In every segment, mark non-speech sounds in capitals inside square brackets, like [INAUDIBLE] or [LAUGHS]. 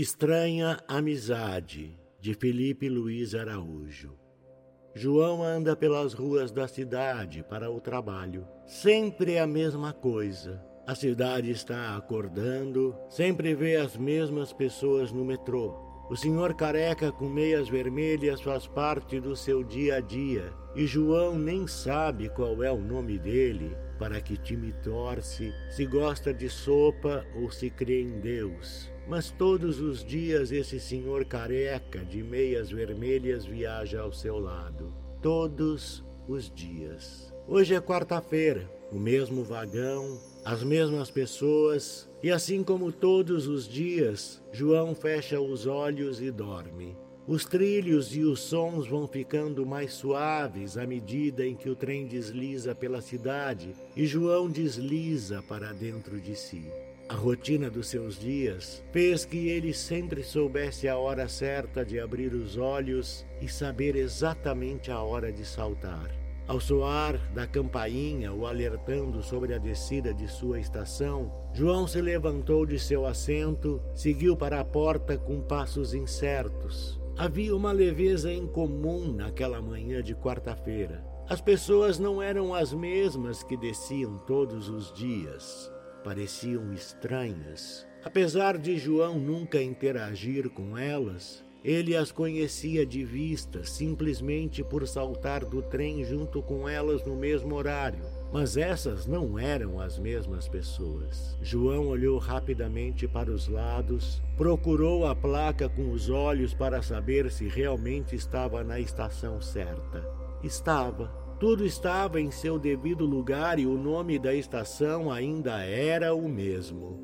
Estranha Amizade, de Felipe Luiz Araújo. João anda pelas ruas da cidade para o trabalho. Sempre a mesma coisa. A cidade está acordando, sempre vê as mesmas pessoas no metrô. O senhor careca com meias vermelhas faz parte do seu dia a dia e João nem sabe qual é o nome dele, para que time torce, se gosta de sopa ou se crê em Deus. Mas todos os dias esse senhor careca de meias vermelhas viaja ao seu lado. Todos os dias. Hoje é quarta-feira, o mesmo vagão, as mesmas pessoas, e assim como todos os dias, João fecha os olhos e dorme. Os trilhos e os sons vão ficando mais suaves à medida em que o trem desliza pela cidade e João desliza para dentro de si. A rotina dos seus dias fez que ele sempre soubesse a hora certa de abrir os olhos e saber exatamente a hora de saltar. Ao soar da campainha o alertando sobre a descida de sua estação, João se levantou de seu assento, seguiu para a porta com passos incertos. Havia uma leveza incomum naquela manhã de quarta-feira. As pessoas não eram as mesmas que desciam todos os dias pareciam estranhas. Apesar de João nunca interagir com elas, ele as conhecia de vista simplesmente por saltar do trem junto com elas no mesmo horário. Mas essas não eram as mesmas pessoas. João olhou rapidamente para os lados, procurou a placa com os olhos para saber se realmente estava na estação certa. Estava. Tudo estava em seu devido lugar e o nome da estação ainda era o mesmo.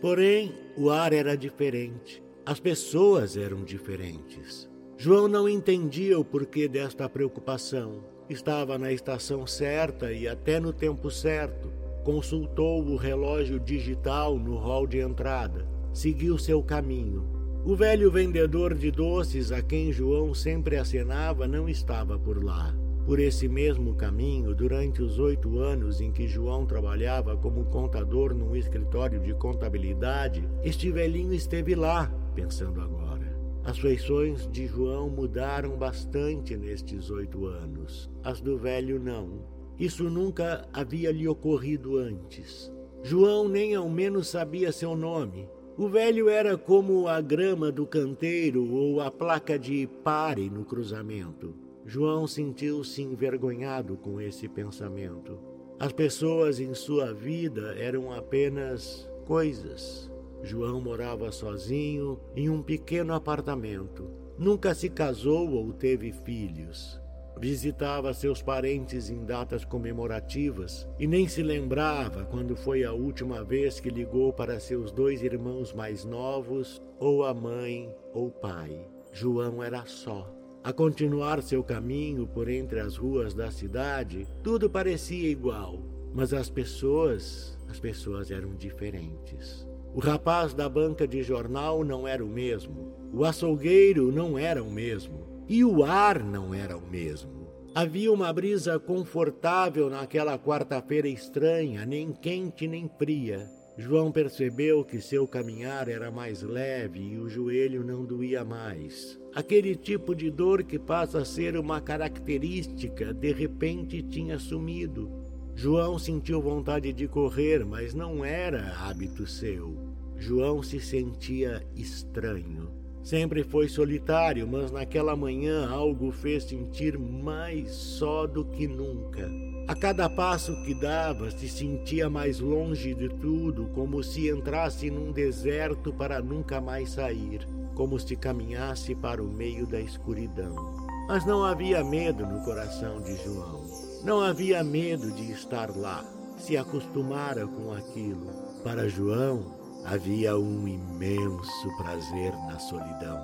Porém, o ar era diferente. As pessoas eram diferentes. João não entendia o porquê desta preocupação. Estava na estação certa e até no tempo certo. Consultou o relógio digital no hall de entrada. Seguiu seu caminho. O velho vendedor de doces a quem João sempre acenava não estava por lá. Por esse mesmo caminho, durante os oito anos em que João trabalhava como contador num escritório de contabilidade, este velhinho esteve lá, pensando agora. As feições de João mudaram bastante nestes oito anos, as do velho não. Isso nunca havia lhe ocorrido antes. João nem ao menos sabia seu nome. O velho era como a grama do canteiro ou a placa de pare no cruzamento. João sentiu-se envergonhado com esse pensamento. As pessoas em sua vida eram apenas coisas. João morava sozinho em um pequeno apartamento. Nunca se casou ou teve filhos. Visitava seus parentes em datas comemorativas e nem se lembrava quando foi a última vez que ligou para seus dois irmãos mais novos, ou a mãe ou pai. João era só. A continuar seu caminho por entre as ruas da cidade, tudo parecia igual, mas as pessoas, as pessoas eram diferentes. O rapaz da banca de jornal não era o mesmo, o açougueiro não era o mesmo, e o ar não era o mesmo. Havia uma brisa confortável naquela quarta-feira estranha, nem quente nem fria. João percebeu que seu caminhar era mais leve e o joelho não doía mais. Aquele tipo de dor que passa a ser uma característica, de repente tinha sumido. João sentiu vontade de correr, mas não era hábito seu. João se sentia estranho. Sempre foi solitário, mas naquela manhã algo fez sentir mais só do que nunca. A cada passo que dava, se sentia mais longe de tudo, como se entrasse num deserto para nunca mais sair como se caminhasse para o meio da escuridão. Mas não havia medo no coração de João. Não havia medo de estar lá. Se acostumara com aquilo. Para João, havia um imenso prazer na solidão.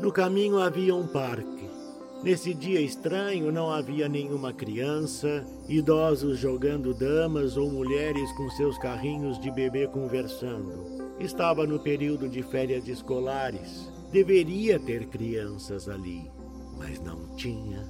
No caminho havia um parque. Nesse dia estranho não havia nenhuma criança, idosos jogando damas ou mulheres com seus carrinhos de bebê conversando. Estava no período de férias escolares Deveria ter crianças ali, mas não tinha.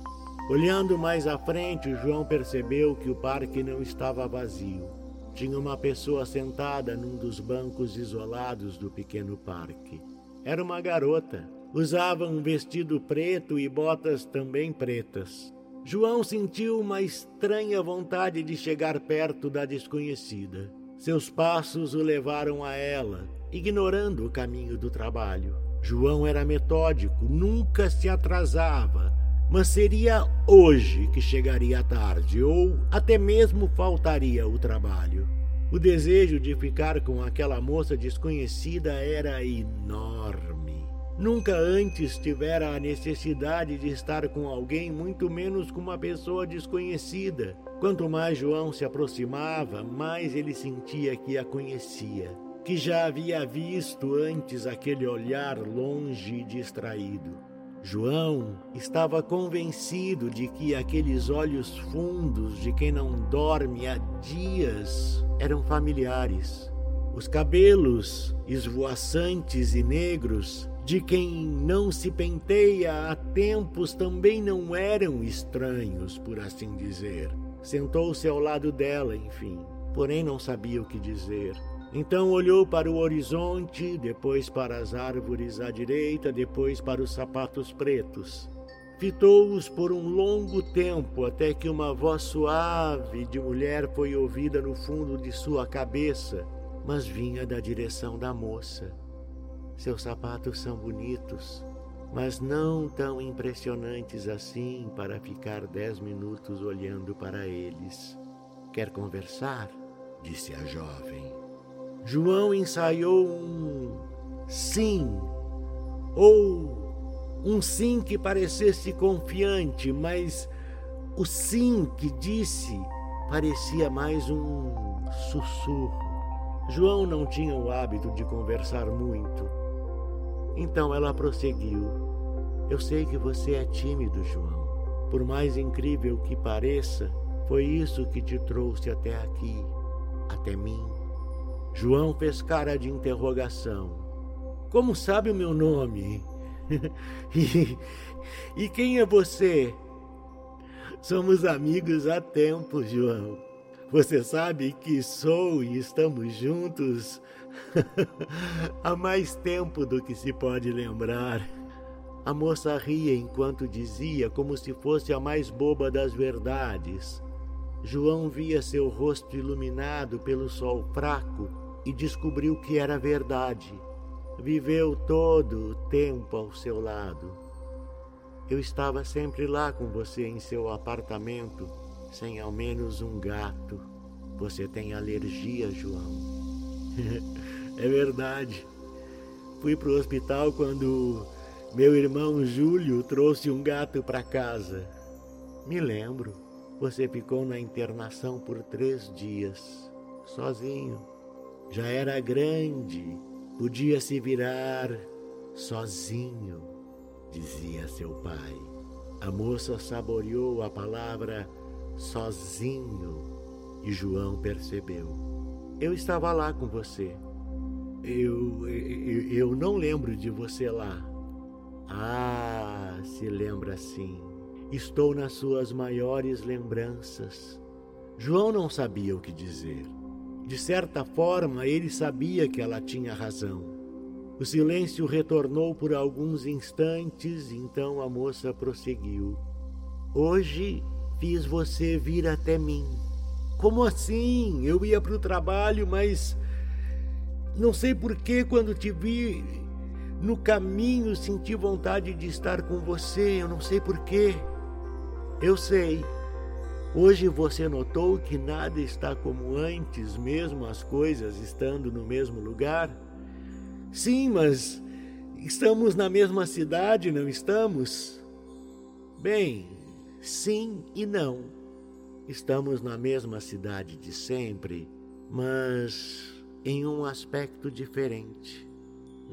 Olhando mais à frente, João percebeu que o parque não estava vazio. Tinha uma pessoa sentada num dos bancos isolados do pequeno parque. Era uma garota. Usava um vestido preto e botas também pretas. João sentiu uma estranha vontade de chegar perto da desconhecida. Seus passos o levaram a ela, ignorando o caminho do trabalho. João era metódico, nunca se atrasava, mas seria hoje que chegaria tarde ou até mesmo faltaria o trabalho. O desejo de ficar com aquela moça desconhecida era enorme. Nunca antes tivera a necessidade de estar com alguém, muito menos com uma pessoa desconhecida. Quanto mais João se aproximava, mais ele sentia que a conhecia que já havia visto antes aquele olhar longe e distraído. João estava convencido de que aqueles olhos fundos de quem não dorme há dias eram familiares. Os cabelos esvoaçantes e negros de quem não se penteia há tempos também não eram estranhos, por assim dizer. Sentou-se ao lado dela, enfim, porém não sabia o que dizer. Então olhou para o horizonte, depois para as árvores à direita, depois para os sapatos pretos. Fitou-os por um longo tempo até que uma voz suave de mulher foi ouvida no fundo de sua cabeça, mas vinha da direção da moça. Seus sapatos são bonitos, mas não tão impressionantes assim para ficar dez minutos olhando para eles. Quer conversar? disse a jovem. João ensaiou um sim, ou um sim que parecesse confiante, mas o sim que disse parecia mais um sussurro. João não tinha o hábito de conversar muito. Então ela prosseguiu: Eu sei que você é tímido, João. Por mais incrível que pareça, foi isso que te trouxe até aqui, até mim. João fez cara de interrogação. Como sabe o meu nome? [LAUGHS] e, e quem é você? Somos amigos há tempo, João. Você sabe que sou e estamos juntos [LAUGHS] há mais tempo do que se pode lembrar. A moça ria enquanto dizia, como se fosse a mais boba das verdades. João via seu rosto iluminado pelo sol fraco e descobriu que era verdade. Viveu todo o tempo ao seu lado. Eu estava sempre lá com você em seu apartamento, sem ao menos um gato. Você tem alergia, João. [LAUGHS] é verdade. Fui para o hospital quando meu irmão Júlio trouxe um gato para casa. Me lembro. Você ficou na internação por três dias, sozinho já era grande, podia se virar sozinho, dizia seu pai. A moça saboreou a palavra sozinho e João percebeu. Eu estava lá com você. Eu, eu, eu não lembro de você lá. Ah, se lembra sim. Estou nas suas maiores lembranças. João não sabia o que dizer. De certa forma, ele sabia que ela tinha razão. O silêncio retornou por alguns instantes, então a moça prosseguiu. Hoje fiz você vir até mim. Como assim? Eu ia para o trabalho, mas não sei por que quando te vi no caminho senti vontade de estar com você. Eu não sei por quê. Eu sei. Hoje você notou que nada está como antes, mesmo as coisas estando no mesmo lugar? Sim, mas estamos na mesma cidade, não estamos? Bem, sim e não. Estamos na mesma cidade de sempre, mas em um aspecto diferente.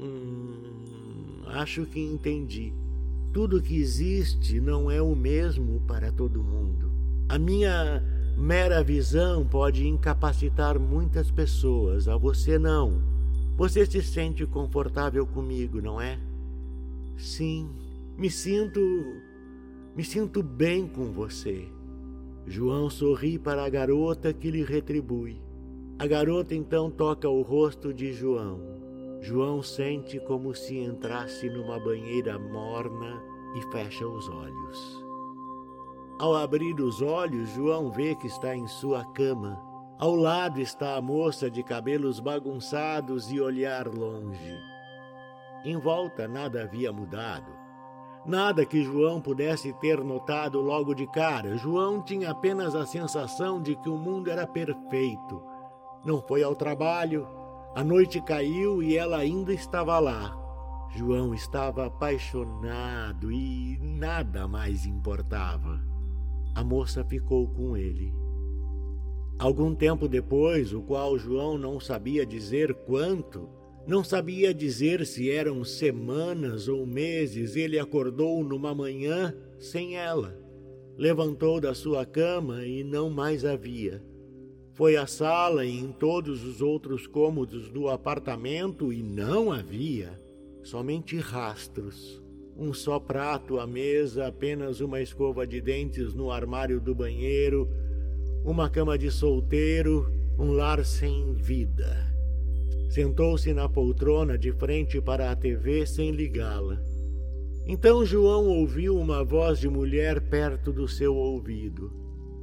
Hum, acho que entendi. Tudo que existe não é o mesmo para todo mundo. A minha mera visão pode incapacitar muitas pessoas, a você não. Você se sente confortável comigo, não é? Sim, me sinto. me sinto bem com você. João sorri para a garota que lhe retribui. A garota então toca o rosto de João. João sente como se entrasse numa banheira morna e fecha os olhos. Ao abrir os olhos, João vê que está em sua cama. Ao lado está a moça de cabelos bagunçados e olhar longe. Em volta nada havia mudado. Nada que João pudesse ter notado logo de cara. João tinha apenas a sensação de que o mundo era perfeito. Não foi ao trabalho, a noite caiu e ela ainda estava lá. João estava apaixonado e nada mais importava. A moça ficou com ele. Algum tempo depois, o qual João não sabia dizer quanto, não sabia dizer se eram semanas ou meses, ele acordou numa manhã sem ela. Levantou da sua cama e não mais havia. Foi à sala e em todos os outros cômodos do apartamento e não havia. Somente rastros. Um só prato à mesa, apenas uma escova de dentes no armário do banheiro, uma cama de solteiro, um lar sem vida. Sentou-se na poltrona de frente para a TV sem ligá-la. Então João ouviu uma voz de mulher perto do seu ouvido.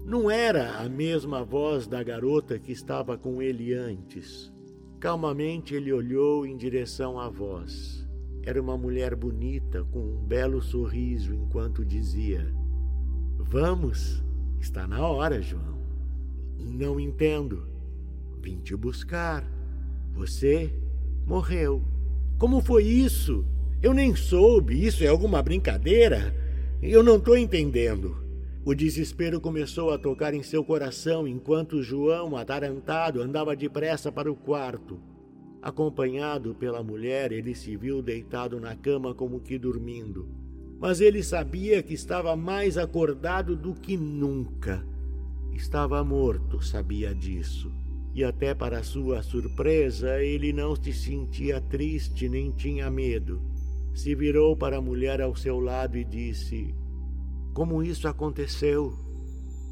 Não era a mesma voz da garota que estava com ele antes. Calmamente ele olhou em direção à voz. Era uma mulher bonita, com um belo sorriso, enquanto dizia: Vamos, está na hora, João. Não entendo. Vim te buscar. Você morreu. Como foi isso? Eu nem soube. Isso é alguma brincadeira? Eu não estou entendendo. O desespero começou a tocar em seu coração enquanto João, atarantado, andava depressa para o quarto. Acompanhado pela mulher, ele se viu deitado na cama como que dormindo. Mas ele sabia que estava mais acordado do que nunca. Estava morto, sabia disso. E até para sua surpresa, ele não se sentia triste nem tinha medo. Se virou para a mulher ao seu lado e disse: como isso aconteceu?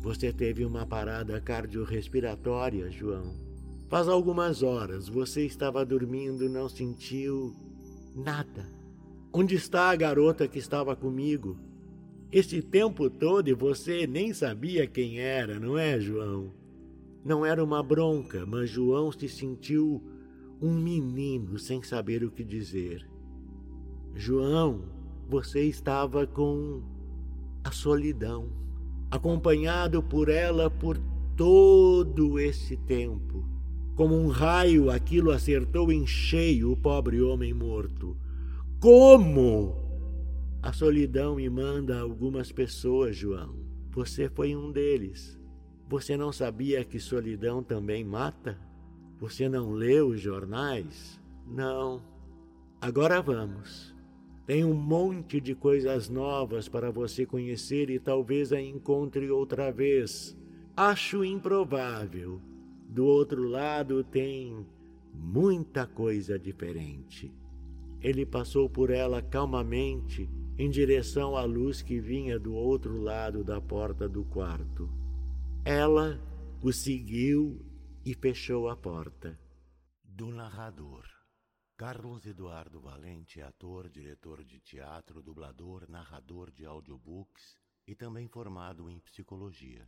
Você teve uma parada cardiorrespiratória, João. Faz algumas horas você estava dormindo, não sentiu nada. Onde está a garota que estava comigo? Este tempo todo você nem sabia quem era, não é, João? Não era uma bronca, mas João se sentiu um menino sem saber o que dizer. João, você estava com a solidão, acompanhado por ela por todo esse tempo. Como um raio, aquilo acertou em cheio o pobre homem morto. Como? A solidão me manda algumas pessoas, João. Você foi um deles. Você não sabia que solidão também mata? Você não leu os jornais? Não. Agora vamos. Tem um monte de coisas novas para você conhecer e talvez a encontre outra vez. Acho improvável. Do outro lado tem muita coisa diferente. Ele passou por ela calmamente em direção à luz que vinha do outro lado da porta do quarto. Ela o seguiu e fechou a porta. Do narrador. Carlos Eduardo Valente é ator, diretor de teatro, dublador, narrador de audiobooks e também formado em psicologia.